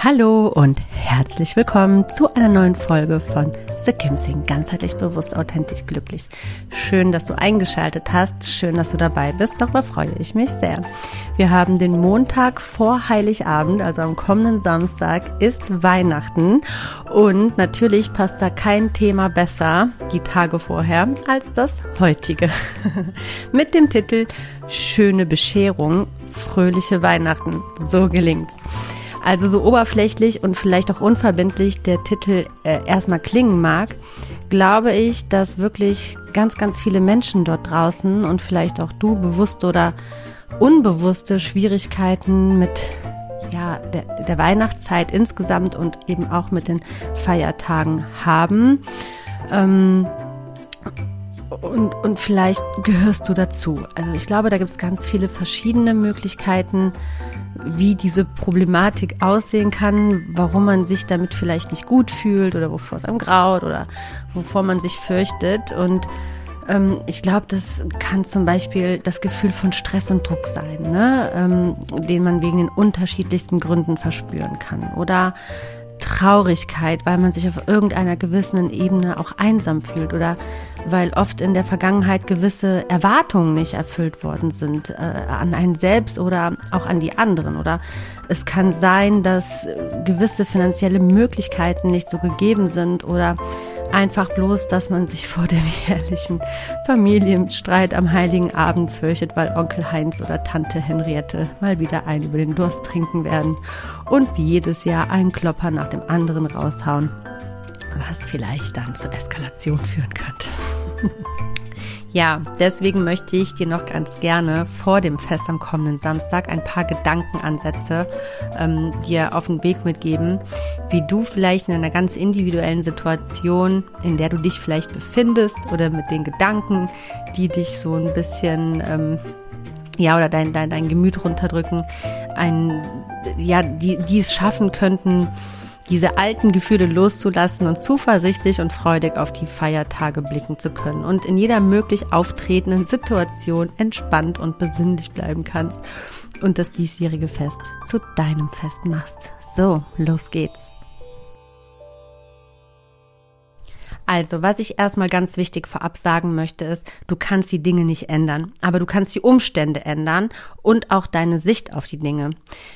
Hallo und herzlich willkommen zu einer neuen Folge von The Kim Sing. Ganzheitlich bewusst, authentisch, glücklich. Schön, dass du eingeschaltet hast. Schön, dass du dabei bist. Darüber freue ich mich sehr. Wir haben den Montag vor Heiligabend, also am kommenden Samstag ist Weihnachten. Und natürlich passt da kein Thema besser die Tage vorher als das heutige. Mit dem Titel Schöne Bescherung, fröhliche Weihnachten. So gelingt's. Also so oberflächlich und vielleicht auch unverbindlich der Titel äh, erstmal klingen mag, glaube ich, dass wirklich ganz, ganz viele Menschen dort draußen und vielleicht auch du bewusste oder unbewusste Schwierigkeiten mit ja, der, der Weihnachtszeit insgesamt und eben auch mit den Feiertagen haben. Ähm, und, und vielleicht gehörst du dazu. Also ich glaube, da gibt es ganz viele verschiedene Möglichkeiten, wie diese Problematik aussehen kann, warum man sich damit vielleicht nicht gut fühlt oder wovor es einem graut oder wovor man sich fürchtet. Und ähm, ich glaube, das kann zum Beispiel das Gefühl von Stress und Druck sein, ne? ähm, den man wegen den unterschiedlichsten Gründen verspüren kann. Oder Traurigkeit, weil man sich auf irgendeiner gewissen Ebene auch einsam fühlt oder weil oft in der Vergangenheit gewisse Erwartungen nicht erfüllt worden sind äh, an einen selbst oder auch an die anderen. Oder es kann sein, dass gewisse finanzielle Möglichkeiten nicht so gegeben sind oder einfach bloß, dass man sich vor dem jährlichen Familienstreit am Heiligen Abend fürchtet, weil Onkel Heinz oder Tante Henriette mal wieder einen über den Durst trinken werden und wie jedes Jahr einen Klopper nach dem anderen raushauen, was vielleicht dann zur Eskalation führen könnte. Ja, deswegen möchte ich dir noch ganz gerne vor dem Fest am kommenden Samstag ein paar Gedankenansätze ähm, dir auf den Weg mitgeben, wie du vielleicht in einer ganz individuellen Situation, in der du dich vielleicht befindest oder mit den Gedanken, die dich so ein bisschen ähm, ja oder dein, dein, dein Gemüt runterdrücken, ein ja, die, die es schaffen könnten, diese alten Gefühle loszulassen und zuversichtlich und freudig auf die Feiertage blicken zu können und in jeder möglich auftretenden Situation entspannt und besinnlich bleiben kannst und das diesjährige Fest zu deinem Fest machst. So, los geht's. Also, was ich erstmal ganz wichtig vorab sagen möchte, ist, du kannst die Dinge nicht ändern, aber du kannst die Umstände ändern und auch deine Sicht auf die Dinge.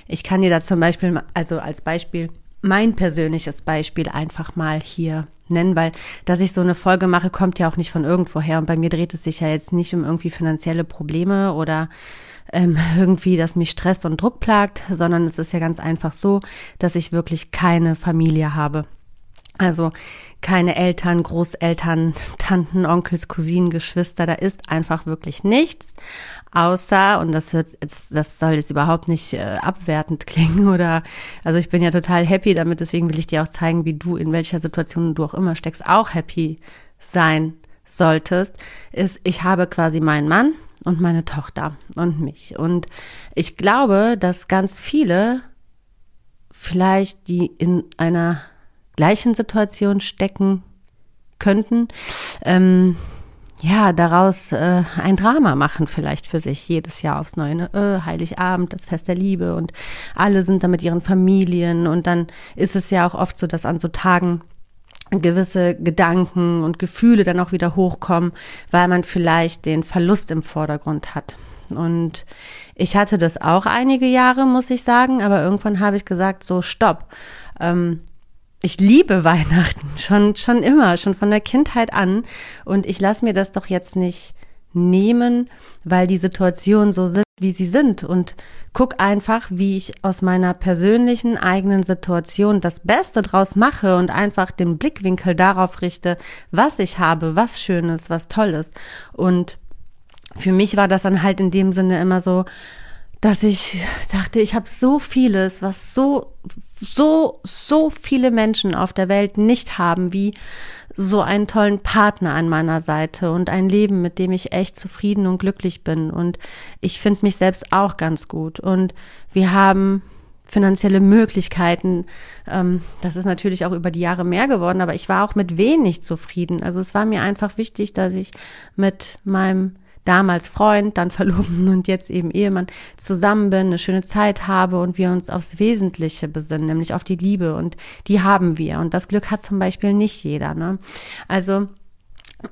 Ich kann dir da zum Beispiel, also als Beispiel, mein persönliches Beispiel einfach mal hier nennen, weil dass ich so eine Folge mache, kommt ja auch nicht von irgendwoher. Und bei mir dreht es sich ja jetzt nicht um irgendwie finanzielle Probleme oder ähm, irgendwie, dass mich Stress und Druck plagt, sondern es ist ja ganz einfach so, dass ich wirklich keine Familie habe. Also keine Eltern, Großeltern, Tanten, Onkels, Cousinen, Geschwister, da ist einfach wirklich nichts, außer, und das wird jetzt, das soll jetzt überhaupt nicht äh, abwertend klingen oder, also ich bin ja total happy damit, deswegen will ich dir auch zeigen, wie du, in welcher Situation du auch immer steckst, auch happy sein solltest, ist, ich habe quasi meinen Mann und meine Tochter und mich. Und ich glaube, dass ganz viele vielleicht, die in einer gleichen Situation stecken könnten, ähm, ja, daraus äh, ein Drama machen vielleicht für sich jedes Jahr aufs Neue. Ne? Äh, Heiligabend, das Fest der Liebe und alle sind da mit ihren Familien und dann ist es ja auch oft so, dass an so Tagen gewisse Gedanken und Gefühle dann auch wieder hochkommen, weil man vielleicht den Verlust im Vordergrund hat. Und ich hatte das auch einige Jahre, muss ich sagen, aber irgendwann habe ich gesagt, so stopp. Ähm, ich liebe Weihnachten schon, schon immer, schon von der Kindheit an. Und ich lasse mir das doch jetzt nicht nehmen, weil die Situationen so sind, wie sie sind. Und guck einfach, wie ich aus meiner persönlichen eigenen Situation das Beste draus mache und einfach den Blickwinkel darauf richte, was ich habe, was Schönes, was Tolles. Und für mich war das dann halt in dem Sinne immer so, dass ich dachte, ich habe so vieles, was so, so, so viele Menschen auf der Welt nicht haben, wie so einen tollen Partner an meiner Seite und ein Leben, mit dem ich echt zufrieden und glücklich bin. Und ich finde mich selbst auch ganz gut. Und wir haben finanzielle Möglichkeiten. Ähm, das ist natürlich auch über die Jahre mehr geworden, aber ich war auch mit wenig zufrieden. Also es war mir einfach wichtig, dass ich mit meinem damals Freund, dann Verlobten und jetzt eben Ehemann zusammen bin, eine schöne Zeit habe und wir uns aufs Wesentliche besinnen, nämlich auf die Liebe und die haben wir und das Glück hat zum Beispiel nicht jeder. Ne? Also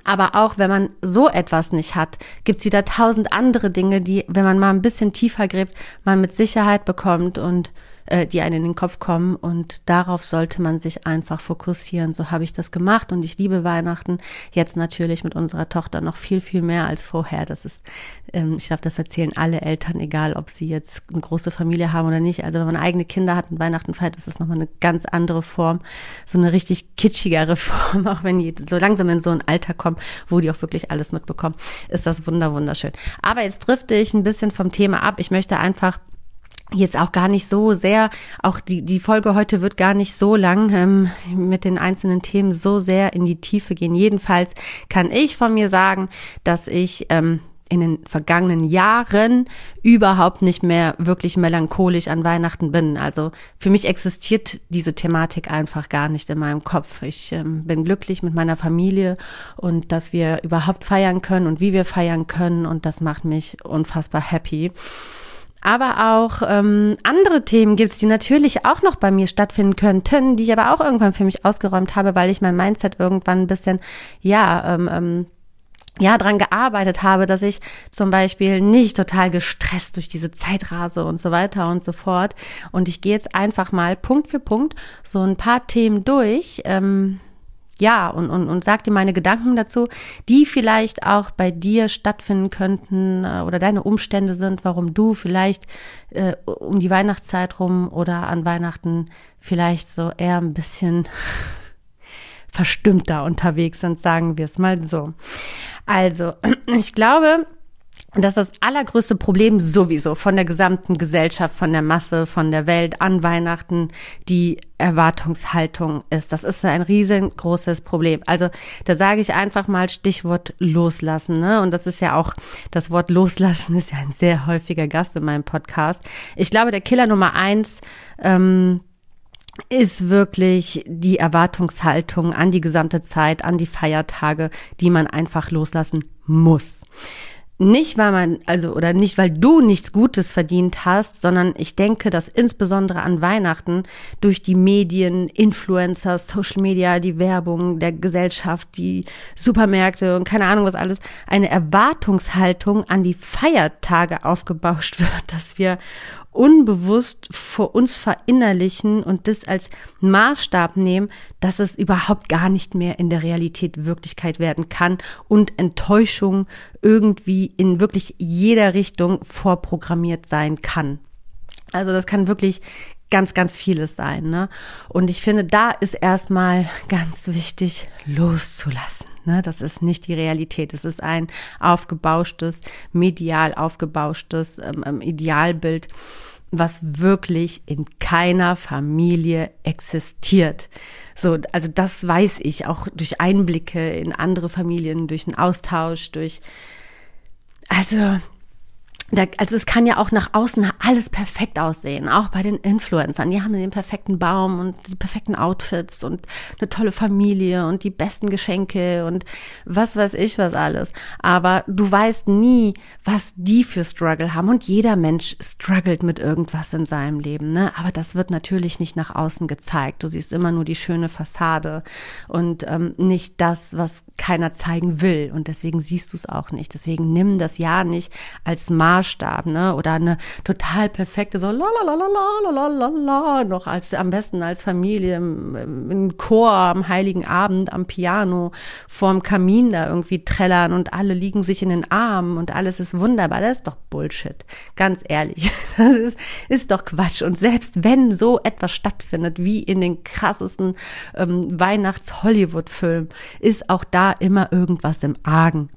aber auch wenn man so etwas nicht hat, gibt's wieder tausend andere Dinge, die, wenn man mal ein bisschen tiefer gräbt, man mit Sicherheit bekommt und äh, die einen in den Kopf kommen und darauf sollte man sich einfach fokussieren. So habe ich das gemacht und ich liebe Weihnachten. Jetzt natürlich mit unserer Tochter noch viel, viel mehr als vorher. Das ist, ähm, ich glaube, das erzählen alle Eltern, egal ob sie jetzt eine große Familie haben oder nicht. Also wenn man eigene Kinder hat und Weihnachten feiert, ist das nochmal eine ganz andere Form, so eine richtig kitschigere Form, auch wenn die so langsam in so ein Alter kommen, wo die auch wirklich alles mitbekommen, ist das wunder, wunderschön. Aber jetzt drifte ich ein bisschen vom Thema ab. Ich möchte einfach jetzt auch gar nicht so sehr, auch die, die Folge heute wird gar nicht so lang ähm, mit den einzelnen Themen so sehr in die Tiefe gehen. Jedenfalls kann ich von mir sagen, dass ich ähm, in den vergangenen Jahren überhaupt nicht mehr wirklich melancholisch an Weihnachten bin. Also für mich existiert diese Thematik einfach gar nicht in meinem Kopf. Ich ähm, bin glücklich mit meiner Familie und dass wir überhaupt feiern können und wie wir feiern können und das macht mich unfassbar happy. Aber auch ähm, andere Themen gibt's, die natürlich auch noch bei mir stattfinden könnten, die ich aber auch irgendwann für mich ausgeräumt habe, weil ich mein Mindset irgendwann ein bisschen, ja, ähm, ähm, ja, dran gearbeitet habe, dass ich zum Beispiel nicht total gestresst durch diese Zeit rase und so weiter und so fort. Und ich gehe jetzt einfach mal Punkt für Punkt so ein paar Themen durch, ähm, ja, und, und, und sag dir meine Gedanken dazu, die vielleicht auch bei dir stattfinden könnten äh, oder deine Umstände sind, warum du vielleicht äh, um die Weihnachtszeit rum oder an Weihnachten vielleicht so eher ein bisschen verstimmter unterwegs sind, sagen wir es mal so. Also, ich glaube, dass das allergrößte Problem sowieso von der gesamten Gesellschaft, von der Masse, von der Welt an Weihnachten die Erwartungshaltung ist. Das ist ein riesengroßes Problem. Also da sage ich einfach mal Stichwort loslassen. Ne? Und das ist ja auch, das Wort loslassen ist ja ein sehr häufiger Gast in meinem Podcast. Ich glaube, der Killer Nummer eins ähm, ist wirklich die Erwartungshaltung an die gesamte Zeit, an die Feiertage, die man einfach loslassen muss nicht, weil man, also, oder nicht, weil du nichts Gutes verdient hast, sondern ich denke, dass insbesondere an Weihnachten durch die Medien, Influencer, Social Media, die Werbung der Gesellschaft, die Supermärkte und keine Ahnung was alles, eine Erwartungshaltung an die Feiertage aufgebauscht wird, dass wir unbewusst vor uns verinnerlichen und das als Maßstab nehmen, dass es überhaupt gar nicht mehr in der Realität Wirklichkeit werden kann und Enttäuschung irgendwie in wirklich jeder Richtung vorprogrammiert sein kann. Also das kann wirklich ganz, ganz vieles sein. Ne? Und ich finde, da ist erstmal ganz wichtig, loszulassen. Ne? Das ist nicht die Realität. Es ist ein aufgebauschtes, medial aufgebauschtes ähm, ähm, Idealbild, was wirklich in keiner Familie existiert. So, also das weiß ich auch durch Einblicke in andere Familien, durch einen Austausch, durch also da, also es kann ja auch nach außen alles perfekt aussehen, auch bei den Influencern. Die haben den perfekten Baum und die perfekten Outfits und eine tolle Familie und die besten Geschenke und was weiß ich was alles. Aber du weißt nie, was die für Struggle haben. Und jeder Mensch struggelt mit irgendwas in seinem Leben. Ne? Aber das wird natürlich nicht nach außen gezeigt. Du siehst immer nur die schöne Fassade und ähm, nicht das, was keiner zeigen will. Und deswegen siehst du es auch nicht. Deswegen nimm das ja nicht als Maß Maßstab, ne? Oder eine total perfekte, so la la la la la la la noch als am besten als Familie im, im Chor am Heiligen Abend am Piano vorm Kamin da irgendwie trällern und alle liegen sich in den Armen und alles ist wunderbar. Das ist doch Bullshit. Ganz ehrlich, das ist, ist doch Quatsch. Und selbst wenn so etwas stattfindet, wie in den krassesten ähm, Weihnachts-Hollywood-Filmen, ist auch da immer irgendwas im Argen.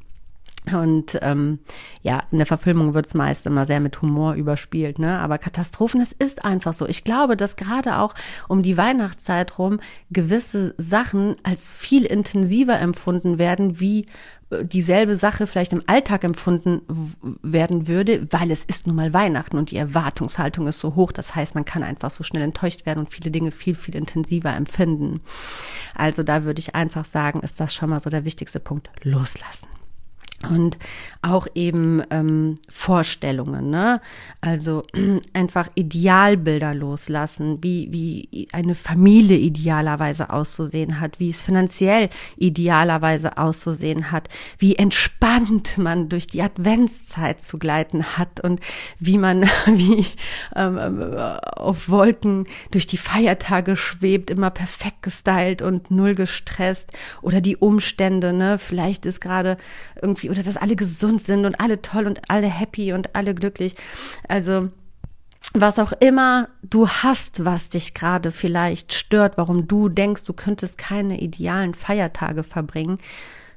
Und ähm, ja, in der Verfilmung wird es meist immer sehr mit Humor überspielt, ne? Aber Katastrophen, es ist einfach so. Ich glaube, dass gerade auch um die Weihnachtszeit rum gewisse Sachen als viel intensiver empfunden werden, wie äh, dieselbe Sache vielleicht im Alltag empfunden werden würde, weil es ist nun mal Weihnachten und die Erwartungshaltung ist so hoch. Das heißt, man kann einfach so schnell enttäuscht werden und viele Dinge viel, viel intensiver empfinden. Also da würde ich einfach sagen, ist das schon mal so der wichtigste Punkt. Loslassen und auch eben ähm, Vorstellungen, ne? Also einfach Idealbilder loslassen, wie wie eine Familie idealerweise auszusehen hat, wie es finanziell idealerweise auszusehen hat, wie entspannt man durch die Adventszeit zu gleiten hat und wie man wie ähm, äh, auf Wolken durch die Feiertage schwebt, immer perfekt gestylt und null gestresst oder die Umstände, ne? Vielleicht ist gerade irgendwie oder dass alle gesund sind und alle toll und alle happy und alle glücklich. Also was auch immer du hast, was dich gerade vielleicht stört, warum du denkst, du könntest keine idealen Feiertage verbringen,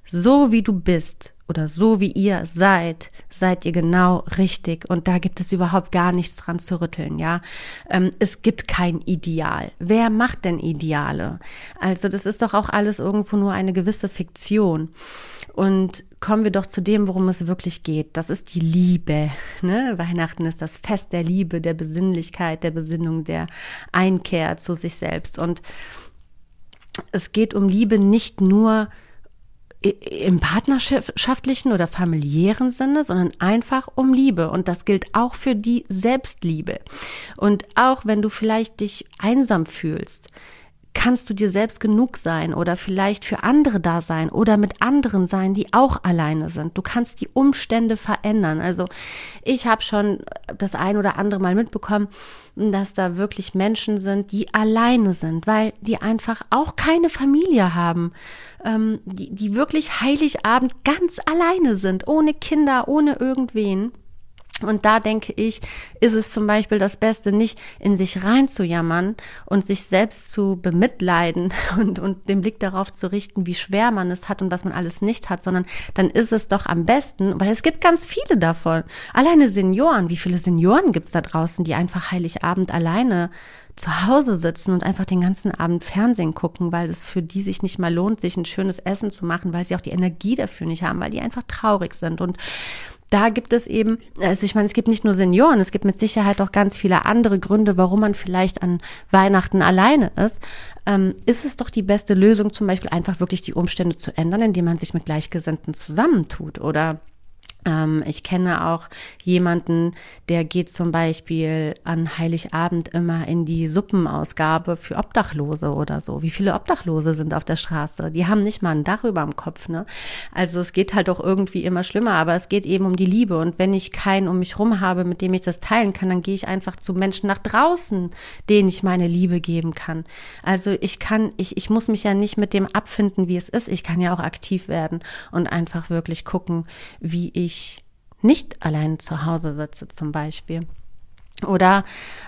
so wie du bist oder so wie ihr seid, seid ihr genau richtig und da gibt es überhaupt gar nichts dran zu rütteln, ja. Ähm, es gibt kein Ideal. Wer macht denn Ideale? Also das ist doch auch alles irgendwo nur eine gewisse Fiktion. Und kommen wir doch zu dem, worum es wirklich geht. Das ist die Liebe. Ne? Weihnachten ist das Fest der Liebe, der Besinnlichkeit, der Besinnung, der Einkehr zu sich selbst. Und es geht um Liebe nicht nur im partnerschaftlichen oder familiären Sinne, sondern einfach um Liebe. Und das gilt auch für die Selbstliebe. Und auch wenn du vielleicht dich einsam fühlst, kannst du dir selbst genug sein oder vielleicht für andere da sein oder mit anderen sein, die auch alleine sind. Du kannst die Umstände verändern. Also ich habe schon das ein oder andere Mal mitbekommen, dass da wirklich Menschen sind, die alleine sind, weil die einfach auch keine Familie haben, ähm, die, die wirklich Heiligabend ganz alleine sind, ohne Kinder, ohne irgendwen. Und da denke ich, ist es zum Beispiel das Beste, nicht in sich reinzujammern und sich selbst zu bemitleiden und, und den Blick darauf zu richten, wie schwer man es hat und was man alles nicht hat, sondern dann ist es doch am besten, weil es gibt ganz viele davon. Alleine Senioren, wie viele Senioren gibt's da draußen, die einfach Heiligabend alleine zu Hause sitzen und einfach den ganzen Abend Fernsehen gucken, weil es für die sich nicht mal lohnt, sich ein schönes Essen zu machen, weil sie auch die Energie dafür nicht haben, weil die einfach traurig sind und da gibt es eben, also ich meine, es gibt nicht nur Senioren, es gibt mit Sicherheit auch ganz viele andere Gründe, warum man vielleicht an Weihnachten alleine ist. Ähm, ist es doch die beste Lösung, zum Beispiel einfach wirklich die Umstände zu ändern, indem man sich mit Gleichgesinnten zusammentut oder ich kenne auch jemanden, der geht zum Beispiel an Heiligabend immer in die Suppenausgabe für Obdachlose oder so. Wie viele Obdachlose sind auf der Straße? Die haben nicht mal ein Dach über dem Kopf, ne? Also es geht halt auch irgendwie immer schlimmer, aber es geht eben um die Liebe. Und wenn ich keinen um mich rum habe, mit dem ich das teilen kann, dann gehe ich einfach zu Menschen nach draußen, denen ich meine Liebe geben kann. Also ich kann, ich, ich muss mich ja nicht mit dem abfinden, wie es ist. Ich kann ja auch aktiv werden und einfach wirklich gucken, wie ich ich nicht allein zu Hause sitze zum Beispiel. Oder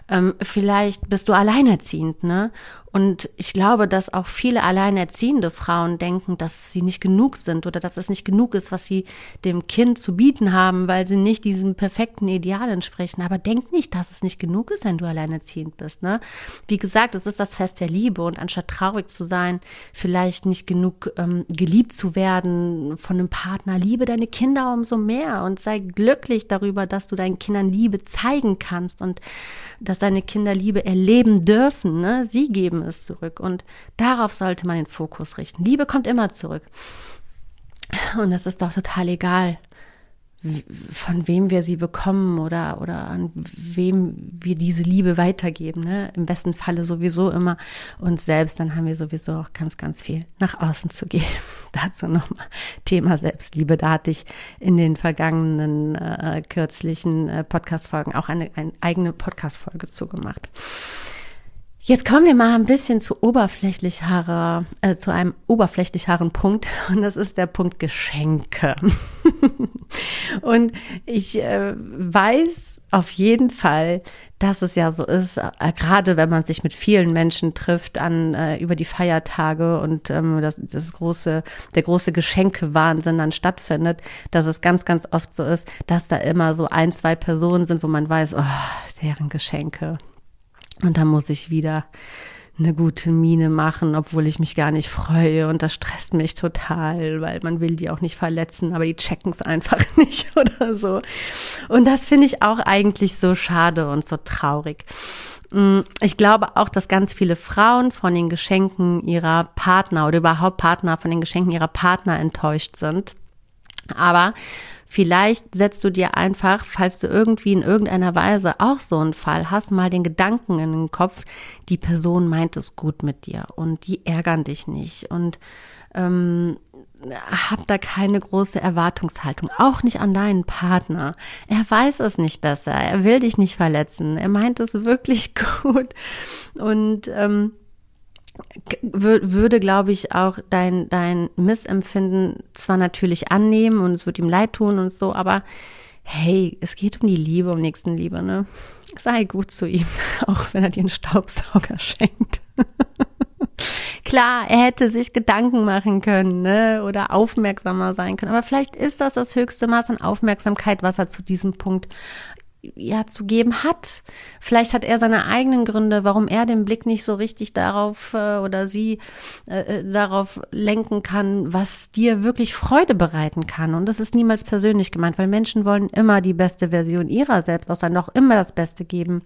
ähm, vielleicht bist du alleinerziehend, ne? Und ich glaube, dass auch viele alleinerziehende Frauen denken, dass sie nicht genug sind oder dass es nicht genug ist, was sie dem Kind zu bieten haben, weil sie nicht diesem perfekten Ideal entsprechen. Aber denk nicht, dass es nicht genug ist, wenn du alleinerziehend bist. Ne? Wie gesagt, es ist das Fest der Liebe und anstatt traurig zu sein, vielleicht nicht genug ähm, geliebt zu werden von einem Partner, liebe deine Kinder umso mehr und sei glücklich darüber, dass du deinen Kindern Liebe zeigen kannst und dass deine Kinder Liebe erleben dürfen. Ne? Sie geben es zurück. Und darauf sollte man den Fokus richten. Liebe kommt immer zurück. Und es ist doch total egal, von wem wir sie bekommen oder, oder an wem wir diese Liebe weitergeben. Ne? Im besten Falle sowieso immer uns selbst, dann haben wir sowieso auch ganz, ganz viel nach außen zu geben. Dazu nochmal Thema Selbstliebe. Da hatte ich in den vergangenen äh, kürzlichen äh, Podcast-Folgen auch eine, eine eigene Podcast-Folge zugemacht. Jetzt kommen wir mal ein bisschen zu oberflächlicherer, äh, zu einem oberflächlicheren Punkt und das ist der Punkt Geschenke. und ich äh, weiß auf jeden Fall, dass es ja so ist, äh, gerade wenn man sich mit vielen Menschen trifft an äh, über die Feiertage und ähm, das, das große, der große Geschenkewahnsinn dann stattfindet, dass es ganz, ganz oft so ist, dass da immer so ein, zwei Personen sind, wo man weiß, oh, deren Geschenke und dann muss ich wieder eine gute Miene machen, obwohl ich mich gar nicht freue und das stresst mich total, weil man will die auch nicht verletzen, aber die checken es einfach nicht oder so. Und das finde ich auch eigentlich so schade und so traurig. Mm, ich glaube auch, dass ganz viele Frauen von den Geschenken ihrer Partner oder überhaupt Partner von den Geschenken ihrer Partner enttäuscht sind. Aber Vielleicht setzt du dir einfach, falls du irgendwie in irgendeiner Weise auch so einen Fall hast, mal den Gedanken in den Kopf, die Person meint es gut mit dir und die ärgern dich nicht und ähm, hab da keine große Erwartungshaltung, auch nicht an deinen Partner. Er weiß es nicht besser, er will dich nicht verletzen, er meint es wirklich gut und ähm, würde, glaube ich, auch dein, dein Missempfinden zwar natürlich annehmen und es wird ihm leid tun und so, aber hey, es geht um die Liebe, um Nächstenliebe, ne? Sei gut zu ihm, auch wenn er dir einen Staubsauger schenkt. Klar, er hätte sich Gedanken machen können, ne, oder aufmerksamer sein können. Aber vielleicht ist das das höchste Maß an Aufmerksamkeit, was er zu diesem Punkt ja zu geben hat. Vielleicht hat er seine eigenen Gründe, warum er den Blick nicht so richtig darauf äh, oder sie äh, äh, darauf lenken kann, was dir wirklich Freude bereiten kann. Und das ist niemals persönlich gemeint, weil Menschen wollen immer die beste Version ihrer selbst aus sein, auch immer das Beste geben.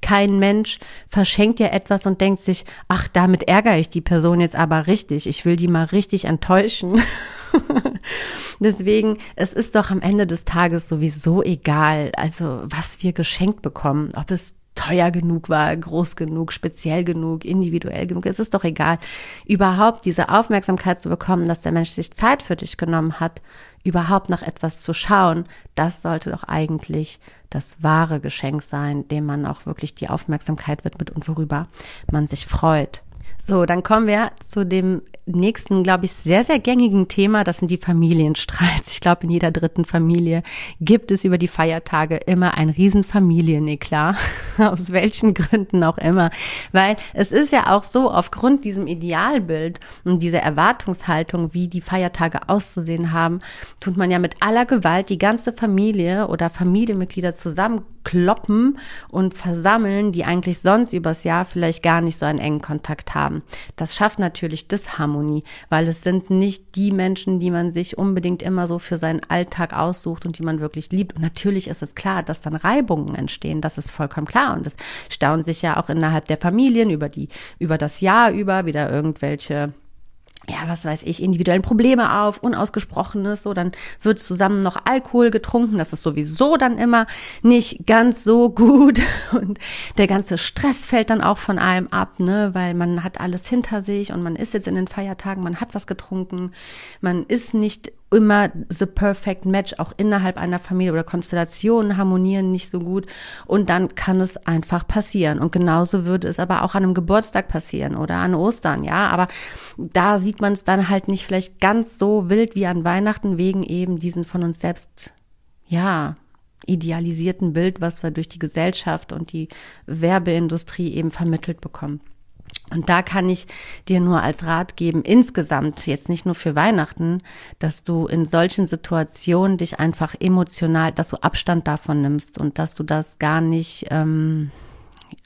Kein Mensch verschenkt dir etwas und denkt sich, ach, damit ärgere ich die Person jetzt aber richtig. Ich will die mal richtig enttäuschen. Deswegen, es ist doch am Ende des Tages sowieso egal, also was wir geschenkt bekommen, ob es teuer genug war, groß genug, speziell genug, individuell genug. Es ist doch egal, überhaupt diese Aufmerksamkeit zu bekommen, dass der Mensch sich Zeit für dich genommen hat, überhaupt nach etwas zu schauen. Das sollte doch eigentlich das wahre Geschenk sein, dem man auch wirklich die Aufmerksamkeit widmet und worüber man sich freut. So, dann kommen wir zu dem nächsten, glaube ich, sehr, sehr gängigen Thema. Das sind die Familienstreits. Ich glaube, in jeder dritten Familie gibt es über die Feiertage immer ein Riesenfamilieneklar. Aus welchen Gründen auch immer. Weil es ist ja auch so, aufgrund diesem Idealbild und dieser Erwartungshaltung, wie die Feiertage auszusehen haben, tut man ja mit aller Gewalt die ganze Familie oder Familienmitglieder zusammenkloppen und versammeln, die eigentlich sonst übers Jahr vielleicht gar nicht so einen engen Kontakt haben haben. Das schafft natürlich Disharmonie, weil es sind nicht die Menschen, die man sich unbedingt immer so für seinen Alltag aussucht und die man wirklich liebt. Und natürlich ist es klar, dass dann Reibungen entstehen. Das ist vollkommen klar. Und es staunen sich ja auch innerhalb der Familien über die, über das Jahr über wieder irgendwelche ja, was weiß ich, individuellen Probleme auf, unausgesprochenes, so, dann wird zusammen noch Alkohol getrunken, das ist sowieso dann immer nicht ganz so gut. Und der ganze Stress fällt dann auch von einem ab, ne, weil man hat alles hinter sich und man ist jetzt in den Feiertagen, man hat was getrunken, man ist nicht immer the perfect match, auch innerhalb einer Familie oder Konstellationen harmonieren nicht so gut. Und dann kann es einfach passieren. Und genauso würde es aber auch an einem Geburtstag passieren oder an Ostern, ja, aber da sieht man es dann halt nicht vielleicht ganz so wild wie an Weihnachten wegen eben diesen von uns selbst, ja, idealisierten Bild, was wir durch die Gesellschaft und die Werbeindustrie eben vermittelt bekommen. Und da kann ich dir nur als Rat geben, insgesamt, jetzt nicht nur für Weihnachten, dass du in solchen Situationen dich einfach emotional, dass du Abstand davon nimmst und dass du das gar nicht ähm,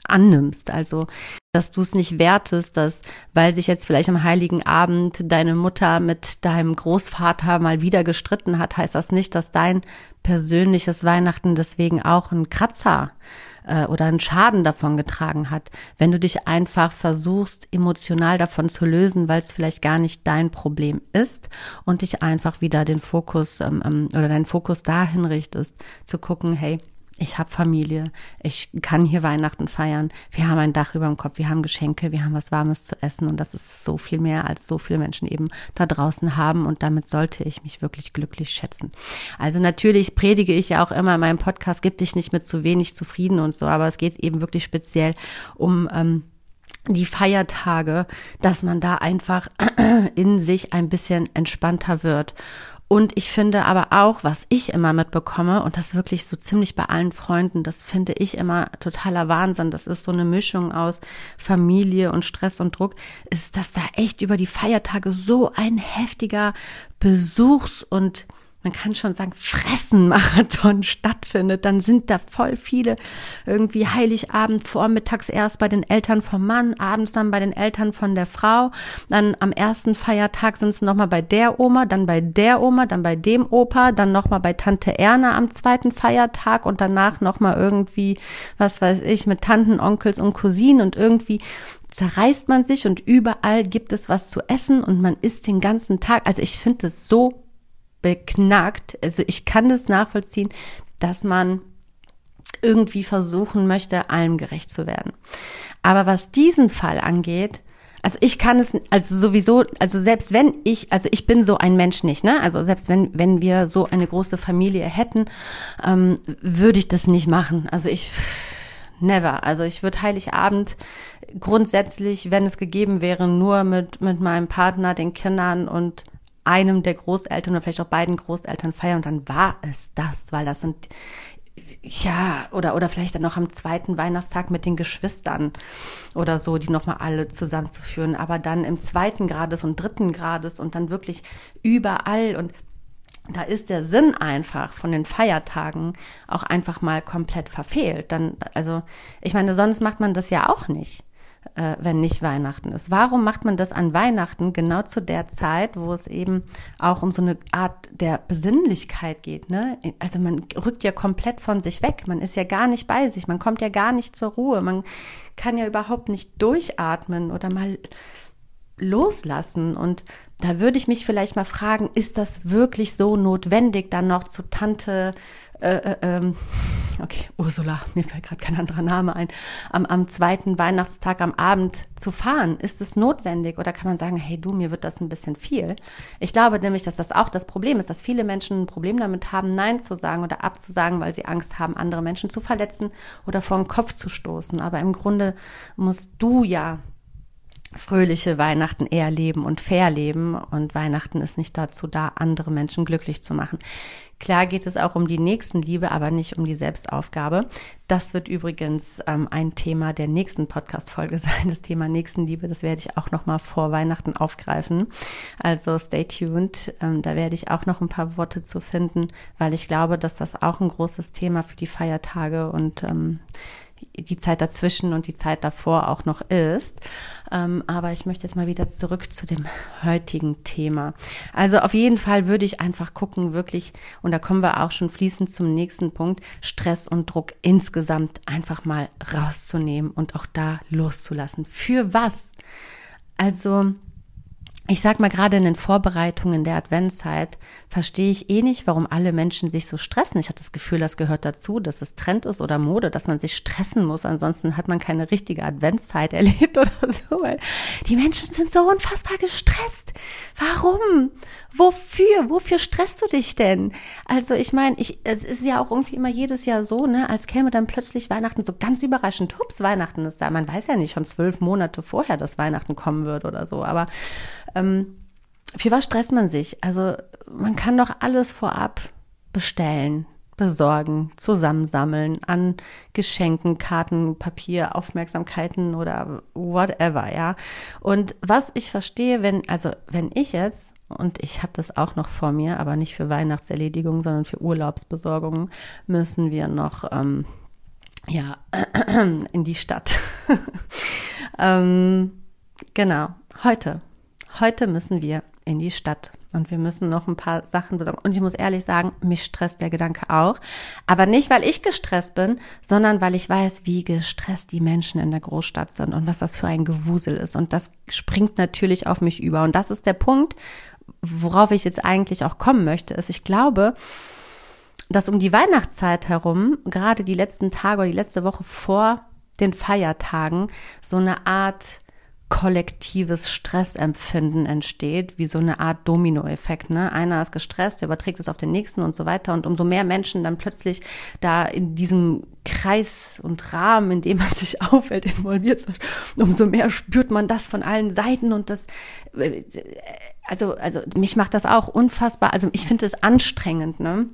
annimmst. Also dass du es nicht wertest, dass, weil sich jetzt vielleicht am Heiligen Abend deine Mutter mit deinem Großvater mal wieder gestritten hat, heißt das nicht, dass dein persönliches Weihnachten deswegen auch einen Kratzer äh, oder einen Schaden davon getragen hat. Wenn du dich einfach versuchst, emotional davon zu lösen, weil es vielleicht gar nicht dein Problem ist und dich einfach wieder den Fokus ähm, ähm oder deinen Fokus dahin richtest, zu gucken, hey, ich habe Familie, ich kann hier Weihnachten feiern, wir haben ein Dach über dem Kopf, wir haben Geschenke, wir haben was Warmes zu essen. Und das ist so viel mehr, als so viele Menschen eben da draußen haben. Und damit sollte ich mich wirklich glücklich schätzen. Also natürlich predige ich ja auch immer in meinem Podcast, gib dich nicht mit zu wenig zufrieden und so, aber es geht eben wirklich speziell um ähm, die Feiertage, dass man da einfach in sich ein bisschen entspannter wird und ich finde aber auch, was ich immer mitbekomme, und das wirklich so ziemlich bei allen Freunden, das finde ich immer totaler Wahnsinn. Das ist so eine Mischung aus Familie und Stress und Druck, ist, dass da echt über die Feiertage so ein heftiger Besuchs- und man kann schon sagen, Fressenmarathon stattfindet, dann sind da voll viele irgendwie Heiligabend vormittags erst bei den Eltern vom Mann, abends dann bei den Eltern von der Frau, dann am ersten Feiertag sind es nochmal bei der Oma, dann bei der Oma, dann bei dem Opa, dann nochmal bei Tante Erna am zweiten Feiertag und danach nochmal irgendwie, was weiß ich, mit Tanten, Onkels und Cousinen. Und irgendwie zerreißt man sich und überall gibt es was zu essen und man isst den ganzen Tag. Also ich finde es so beknackt. Also ich kann das nachvollziehen, dass man irgendwie versuchen möchte, allem gerecht zu werden. Aber was diesen Fall angeht, also ich kann es, also sowieso, also selbst wenn ich, also ich bin so ein Mensch nicht, ne? Also selbst wenn, wenn wir so eine große Familie hätten, ähm, würde ich das nicht machen. Also ich, never. Also ich würde Heiligabend grundsätzlich, wenn es gegeben wäre, nur mit, mit meinem Partner, den Kindern und einem der Großeltern oder vielleicht auch beiden Großeltern feiern. Und dann war es das, weil das sind ja, oder, oder vielleicht dann noch am zweiten Weihnachtstag mit den Geschwistern oder so, die nochmal alle zusammenzuführen, aber dann im zweiten Grades und dritten Grades und dann wirklich überall. Und da ist der Sinn einfach von den Feiertagen auch einfach mal komplett verfehlt. Dann, also, ich meine, sonst macht man das ja auch nicht äh, wenn nicht Weihnachten ist? Warum macht man das an Weihnachten genau zu der Zeit, wo es eben auch um so eine Art der Besinnlichkeit geht? Ne? Also man rückt ja komplett von sich weg. Man ist ja gar nicht bei sich. Man kommt ja gar nicht zur Ruhe. Man kann ja überhaupt nicht durchatmen oder mal loslassen. Und da würde ich mich vielleicht mal fragen, ist das wirklich so notwendig, dann noch zu Tante äh, äh, ähm, okay, Ursula, mir fällt gerade kein anderer Name ein, am, am zweiten Weihnachtstag am Abend zu fahren? Ist es notwendig oder kann man sagen, hey du, mir wird das ein bisschen viel? Ich glaube nämlich, dass das auch das Problem ist, dass viele Menschen ein Problem damit haben, Nein zu sagen oder abzusagen, weil sie Angst haben, andere Menschen zu verletzen oder vor den Kopf zu stoßen. Aber im Grunde musst du ja fröhliche Weihnachten eher leben und fair leben und Weihnachten ist nicht dazu da, andere Menschen glücklich zu machen. Klar geht es auch um die Nächstenliebe, aber nicht um die Selbstaufgabe. Das wird übrigens ähm, ein Thema der nächsten Podcast-Folge sein, das Thema Nächstenliebe. Das werde ich auch noch mal vor Weihnachten aufgreifen. Also stay tuned. Ähm, da werde ich auch noch ein paar Worte zu finden, weil ich glaube, dass das auch ein großes Thema für die Feiertage und ähm, die Zeit dazwischen und die Zeit davor auch noch ist. Ähm, aber ich möchte jetzt mal wieder zurück zu dem heutigen Thema. Also auf jeden Fall würde ich einfach gucken, wirklich, und da kommen wir auch schon fließend zum nächsten Punkt, Stress und Druck insgesamt einfach mal rauszunehmen und auch da loszulassen. Für was? Also ich sag mal, gerade in den Vorbereitungen der Adventszeit verstehe ich eh nicht, warum alle Menschen sich so stressen. Ich habe das Gefühl, das gehört dazu, dass es Trend ist oder Mode, dass man sich stressen muss. Ansonsten hat man keine richtige Adventszeit erlebt oder so. Weil die Menschen sind so unfassbar gestresst. Warum? Wofür? Wofür stresst du dich denn? Also ich meine, ich, es ist ja auch irgendwie immer jedes Jahr so, ne, als käme dann plötzlich Weihnachten so ganz überraschend. Hups, Weihnachten ist da. Man weiß ja nicht schon zwölf Monate vorher, dass Weihnachten kommen wird oder so. Aber ähm, für was stresst man sich? Also man kann doch alles vorab bestellen, besorgen, zusammensammeln an Geschenken, Karten, Papier, Aufmerksamkeiten oder whatever, ja. Und was ich verstehe, wenn, also wenn ich jetzt, und ich habe das auch noch vor mir, aber nicht für Weihnachtserledigungen, sondern für Urlaubsbesorgungen, müssen wir noch ähm, ja in die Stadt. Ähm, genau, heute. Heute müssen wir in die Stadt. Und wir müssen noch ein paar Sachen besorgen. Und ich muss ehrlich sagen, mich stresst der Gedanke auch. Aber nicht, weil ich gestresst bin, sondern weil ich weiß, wie gestresst die Menschen in der Großstadt sind und was das für ein Gewusel ist. Und das springt natürlich auf mich über. Und das ist der Punkt, worauf ich jetzt eigentlich auch kommen möchte, ist, ich glaube, dass um die Weihnachtszeit herum, gerade die letzten Tage oder die letzte Woche vor den Feiertagen, so eine Art kollektives Stressempfinden entsteht, wie so eine Art Dominoeffekt. Ne? Einer ist gestresst, überträgt es auf den nächsten und so weiter. Und umso mehr Menschen dann plötzlich da in diesem Kreis und Rahmen, in dem man sich aufhält, involviert sind, umso mehr spürt man das von allen Seiten und das, äh, also, also mich macht das auch unfassbar, also ich finde es anstrengend, ne?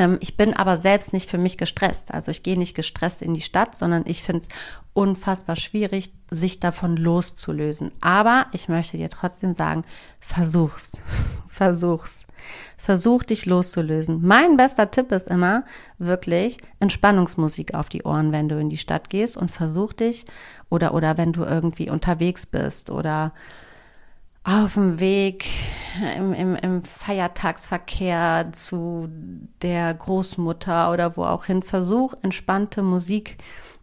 Ähm, ich bin aber selbst nicht für mich gestresst. Also ich gehe nicht gestresst in die Stadt, sondern ich finde es unfassbar schwierig, sich davon loszulösen. Aber ich möchte dir trotzdem sagen, versuch's. Versuch's. Versuch dich loszulösen. Mein bester Tipp ist immer wirklich Entspannungsmusik auf die Ohren, wenn du in die Stadt gehst und versuch dich oder, oder wenn du irgendwie unterwegs bist oder auf dem Weg im, im, im Feiertagsverkehr zu der Großmutter oder wo auch hin, versuch entspannte Musik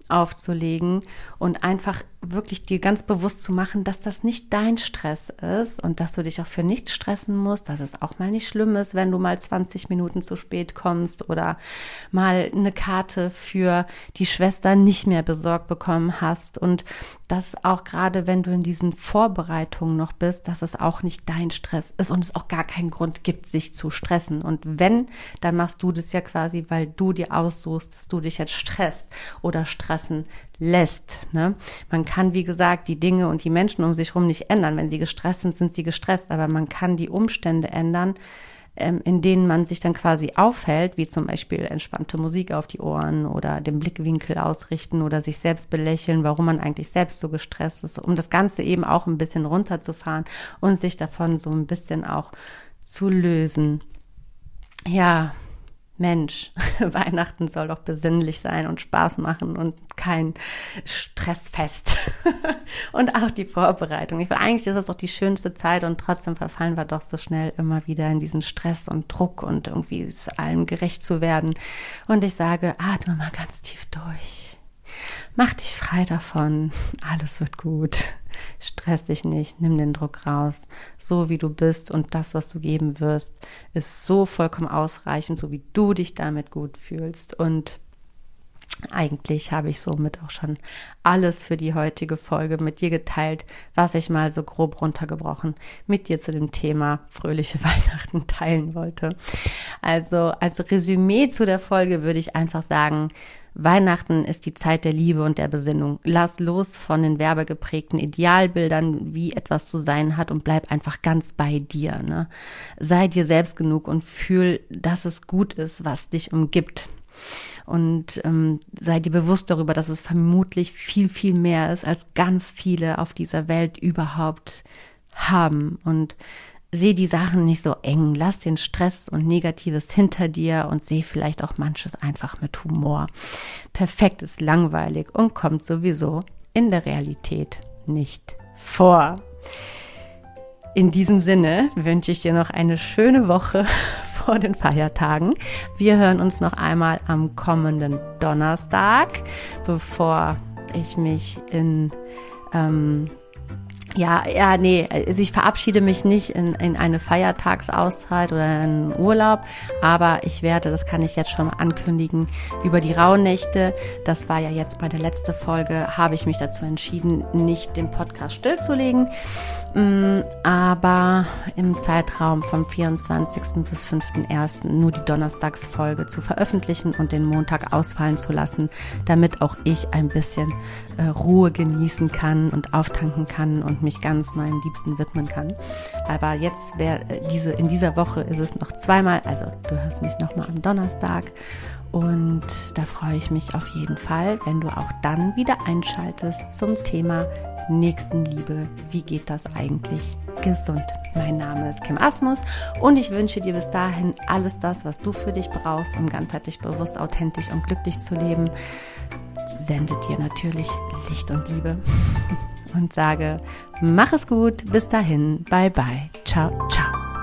aufzulegen und einfach wirklich dir ganz bewusst zu machen, dass das nicht dein Stress ist und dass du dich auch für nichts stressen musst, dass es auch mal nicht schlimm ist, wenn du mal 20 Minuten zu spät kommst oder mal eine Karte für die Schwester nicht mehr besorgt bekommen hast und dass auch gerade wenn du in diesen Vorbereitungen noch bist, dass es auch nicht dein Stress ist und es auch gar keinen Grund gibt, sich zu stressen. Und wenn, dann machst du das ja quasi, weil du dir aussuchst, dass du dich jetzt stresst oder stressen lässt. Ne? Man kann, wie gesagt, die Dinge und die Menschen um sich herum nicht ändern. Wenn sie gestresst sind, sind sie gestresst, aber man kann die Umstände ändern, ähm, in denen man sich dann quasi aufhält, wie zum Beispiel entspannte Musik auf die Ohren oder den Blickwinkel ausrichten oder sich selbst belächeln, warum man eigentlich selbst so gestresst ist, um das Ganze eben auch ein bisschen runterzufahren und sich davon so ein bisschen auch zu lösen. Ja, Mensch, Weihnachten soll doch besinnlich sein und Spaß machen und kein Stressfest. und auch die Vorbereitung. Ich will, eigentlich ist das doch die schönste Zeit und trotzdem verfallen wir doch so schnell immer wieder in diesen Stress und Druck und irgendwie es allem gerecht zu werden. Und ich sage, atme mal ganz tief durch. Mach dich frei davon. Alles wird gut. Stress dich nicht, nimm den Druck raus. So wie du bist und das, was du geben wirst, ist so vollkommen ausreichend, so wie du dich damit gut fühlst. Und eigentlich habe ich somit auch schon alles für die heutige Folge mit dir geteilt, was ich mal so grob runtergebrochen mit dir zu dem Thema fröhliche Weihnachten teilen wollte. Also als Resümee zu der Folge würde ich einfach sagen, Weihnachten ist die Zeit der Liebe und der Besinnung. Lass los von den werbegeprägten Idealbildern, wie etwas zu sein hat und bleib einfach ganz bei dir. Ne? Sei dir selbst genug und fühl, dass es gut ist, was dich umgibt. Und ähm, sei dir bewusst darüber, dass es vermutlich viel, viel mehr ist, als ganz viele auf dieser Welt überhaupt haben. Und seh die Sachen nicht so eng, lass den Stress und Negatives hinter dir und seh vielleicht auch manches einfach mit Humor. Perfekt ist langweilig und kommt sowieso in der Realität nicht vor. In diesem Sinne wünsche ich dir noch eine schöne Woche vor den Feiertagen. Wir hören uns noch einmal am kommenden Donnerstag, bevor ich mich in ähm, ja, ja, nee, also ich verabschiede mich nicht in, in eine Feiertagsauszeit oder einen Urlaub, aber ich werde, das kann ich jetzt schon mal ankündigen, über die Rauhnächte, das war ja jetzt bei der letzten Folge, habe ich mich dazu entschieden, nicht den Podcast stillzulegen, aber im Zeitraum vom 24. bis 5.1. nur die Donnerstagsfolge zu veröffentlichen und den Montag ausfallen zu lassen, damit auch ich ein bisschen äh, Ruhe genießen kann und auftanken kann und mich ganz meinen Liebsten widmen kann. Aber jetzt wäre äh, diese, in dieser Woche ist es noch zweimal, also du hörst mich nochmal am Donnerstag. Und da freue ich mich auf jeden Fall, wenn du auch dann wieder einschaltest zum Thema Nächstenliebe. Wie geht das eigentlich gesund? Mein Name ist Kim Asmus und ich wünsche dir bis dahin alles das, was du für dich brauchst, um ganzheitlich bewusst, authentisch und glücklich zu leben. Sende dir natürlich Licht und Liebe. und sage, mach es gut, bis dahin, bye bye, ciao, ciao.